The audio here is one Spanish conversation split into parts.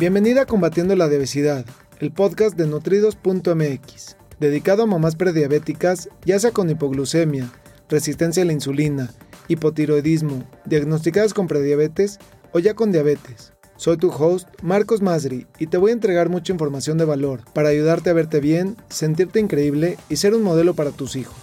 Bienvenida a Combatiendo la Obesidad, el podcast de nutridos.mx, dedicado a mamás prediabéticas, ya sea con hipoglucemia, resistencia a la insulina, hipotiroidismo, diagnosticadas con prediabetes o ya con diabetes. Soy tu host, Marcos Masri, y te voy a entregar mucha información de valor para ayudarte a verte bien, sentirte increíble y ser un modelo para tus hijos.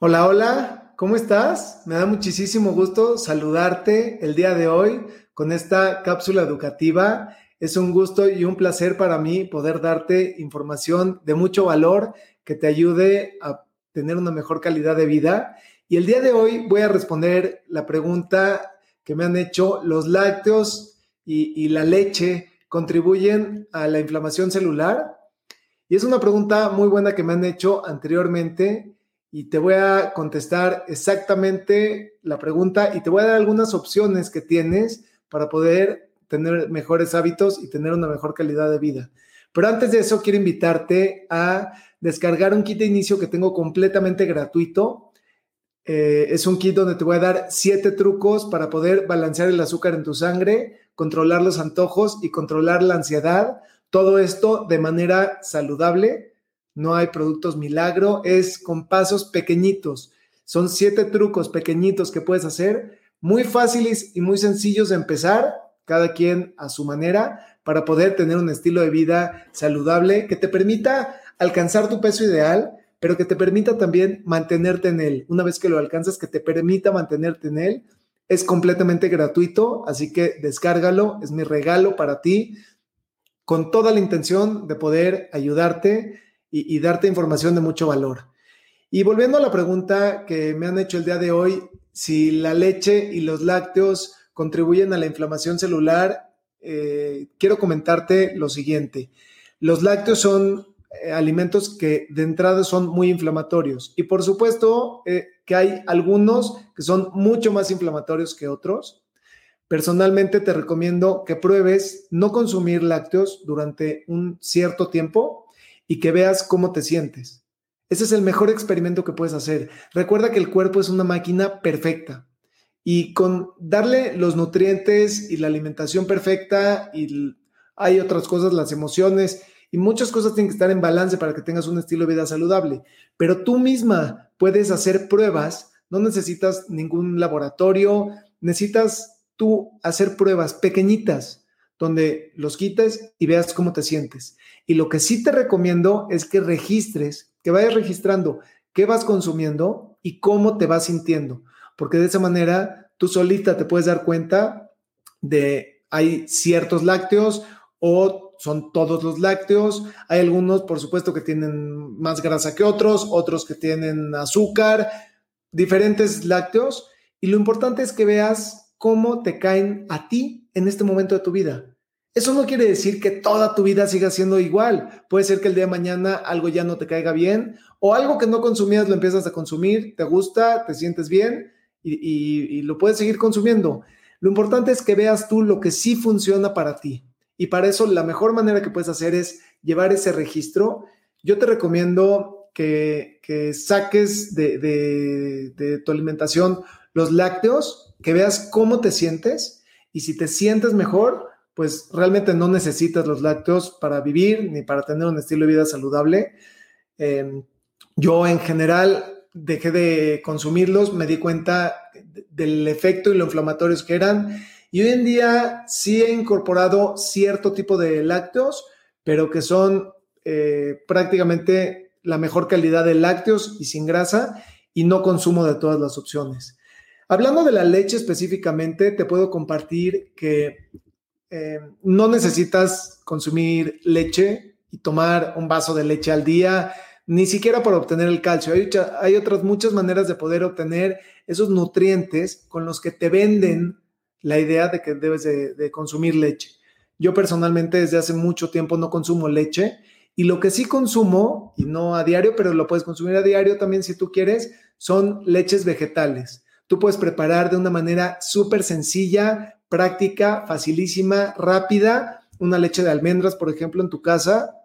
Hola, hola, ¿cómo estás? Me da muchísimo gusto saludarte el día de hoy con esta cápsula educativa. Es un gusto y un placer para mí poder darte información de mucho valor que te ayude a tener una mejor calidad de vida. Y el día de hoy voy a responder la pregunta que me han hecho, ¿los lácteos y, y la leche contribuyen a la inflamación celular? Y es una pregunta muy buena que me han hecho anteriormente y te voy a contestar exactamente la pregunta y te voy a dar algunas opciones que tienes para poder tener mejores hábitos y tener una mejor calidad de vida. Pero antes de eso, quiero invitarte a descargar un kit de inicio que tengo completamente gratuito. Eh, es un kit donde te voy a dar siete trucos para poder balancear el azúcar en tu sangre, controlar los antojos y controlar la ansiedad. Todo esto de manera saludable. No hay productos milagro, es con pasos pequeñitos. Son siete trucos pequeñitos que puedes hacer muy fáciles y muy sencillos de empezar, cada quien a su manera, para poder tener un estilo de vida saludable que te permita alcanzar tu peso ideal, pero que te permita también mantenerte en él. Una vez que lo alcanzas, que te permita mantenerte en él. Es completamente gratuito, así que descárgalo, es mi regalo para ti, con toda la intención de poder ayudarte y, y darte información de mucho valor. Y volviendo a la pregunta que me han hecho el día de hoy, si la leche y los lácteos contribuyen a la inflamación celular, eh, quiero comentarte lo siguiente. Los lácteos son eh, alimentos que de entrada son muy inflamatorios y por supuesto eh, que hay algunos que son mucho más inflamatorios que otros. Personalmente te recomiendo que pruebes no consumir lácteos durante un cierto tiempo y que veas cómo te sientes. Ese es el mejor experimento que puedes hacer. Recuerda que el cuerpo es una máquina perfecta y con darle los nutrientes y la alimentación perfecta y hay otras cosas, las emociones y muchas cosas tienen que estar en balance para que tengas un estilo de vida saludable. Pero tú misma puedes hacer pruebas, no necesitas ningún laboratorio, necesitas tú hacer pruebas pequeñitas donde los quites y veas cómo te sientes. Y lo que sí te recomiendo es que registres que vayas registrando qué vas consumiendo y cómo te vas sintiendo, porque de esa manera tú solita te puedes dar cuenta de hay ciertos lácteos o son todos los lácteos. Hay algunos, por supuesto, que tienen más grasa que otros, otros que tienen azúcar, diferentes lácteos. Y lo importante es que veas cómo te caen a ti en este momento de tu vida. Eso no quiere decir que toda tu vida siga siendo igual. Puede ser que el día de mañana algo ya no te caiga bien o algo que no consumías lo empiezas a consumir, te gusta, te sientes bien y, lo puedes seguir consumiendo. Lo importante es que veas tú lo que sí funciona para ti. Y para eso la mejor manera que puedes hacer es llevar ese registro. Yo te recomiendo que, saques de, de tu alimentación los lácteos, que veas cómo te sientes y si te sientes mejor, pues realmente no necesitas los lácteos para vivir ni para tener un estilo de vida saludable. Em, yo en general dejé de consumirlos, me di cuenta del efecto y lo inflamatorios que eran. Y hoy en día sí he incorporado cierto tipo de lácteos, pero que son eh, prácticamente la mejor calidad de lácteos y sin grasa y no consumo de todas las opciones. Hablando de la leche específicamente, te puedo compartir que eh, no necesitas consumir leche y tomar un vaso de leche al día, ni siquiera para obtener el calcio. Hay, otras muchas maneras de poder obtener esos nutrientes con los que te venden la idea de que debes de, consumir leche. Yo personalmente desde hace mucho tiempo no consumo leche y lo que sí consumo, y no a diario, pero lo puedes consumir a diario también si tú quieres, son leches vegetales. Tú puedes preparar de una manera súper sencilla, práctica, facilísima, rápida, una leche de almendras, por ejemplo, en tu casa,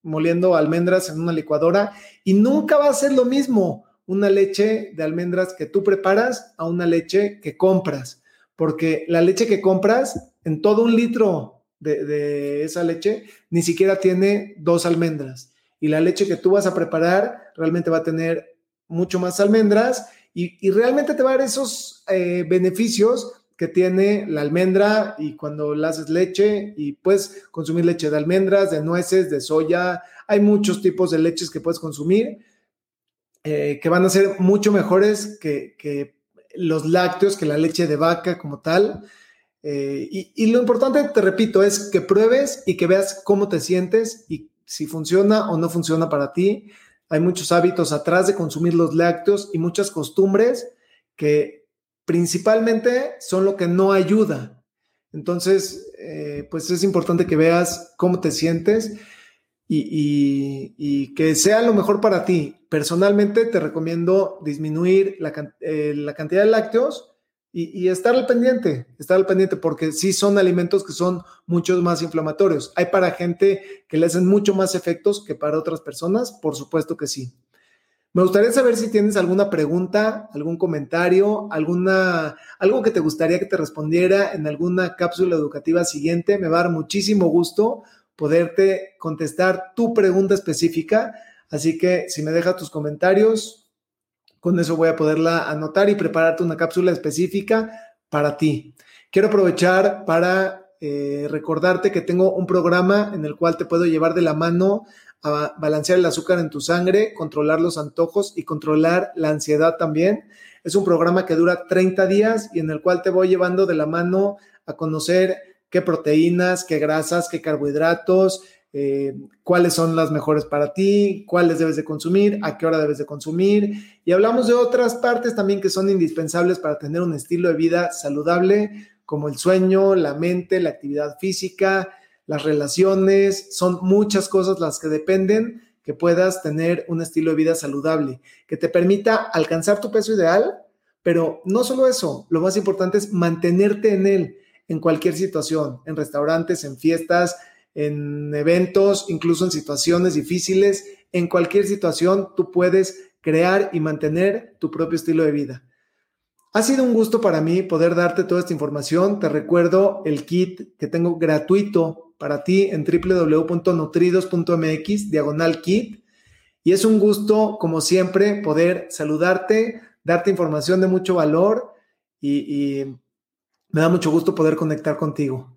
moliendo almendras en una licuadora, y nunca va a ser lo mismo una leche de almendras que tú preparas a una leche que compras, porque la leche que compras en todo un litro de, esa leche, ni siquiera tiene dos almendras. Y la leche que tú vas a preparar realmente va a tener mucho más almendras y, realmente te va a dar esos eh, beneficios que tiene la almendra y cuando la haces leche y puedes consumir leche de almendras, de nueces, de soya. Hay muchos tipos de leches que puedes consumir eh, que van a ser mucho mejores que, los lácteos, que la leche de vaca como tal. Eh, y, y, lo importante, te repito, es que pruebes y que veas cómo te sientes y si funciona o no funciona para ti. Hay muchos hábitos atrás de consumir los lácteos y muchas costumbres que principalmente son lo que no ayuda. Entonces, eh, pues es importante que veas cómo te sientes y, que sea lo mejor para ti. Personalmente te recomiendo disminuir la, eh, cantidad de lácteos y, estar al pendiente, estar al pendiente, porque sí son alimentos que son muchos más inflamatorios. Hay para gente que le hacen mucho más efectos que para otras personas, por supuesto que sí. Me gustaría saber si tienes alguna pregunta, algún comentario, alguna, algo que te gustaría que te respondiera en alguna cápsula educativa siguiente. Me va a dar muchísimo gusto poderte contestar tu pregunta específica. Así que si me dejas tus comentarios, con eso voy a poderla anotar y prepararte una cápsula específica para ti. Quiero aprovechar para eh, recordarte que tengo un programa en el cual te puedo llevar de la mano a balancear el azúcar en tu sangre, controlar los antojos y controlar la ansiedad también. Es un programa que dura 30 días y en el cual te voy llevando de la mano a conocer qué proteínas, qué grasas, qué carbohidratos, eh, cuáles son las mejores para ti, cuáles debes de consumir, a qué hora debes de consumir. Y hablamos de otras partes también que son indispensables para tener un estilo de vida saludable, como el sueño, la mente, la actividad física, las relaciones, son muchas cosas las que dependen que puedas tener un estilo de vida saludable, que te permita alcanzar tu peso ideal, pero no solo eso, lo más importante es mantenerte en él en cualquier situación, en restaurantes, en fiestas, en eventos, incluso en situaciones difíciles, en cualquier situación tú puedes crear y mantener tu propio estilo de vida. Ha sido un gusto para mí poder darte toda esta información. Te recuerdo el kit que tengo gratuito para ti en www.nutridos.mx, diagonal kit. Y es un gusto, como siempre, poder saludarte, darte información de mucho valor y, y me da mucho gusto poder conectar contigo.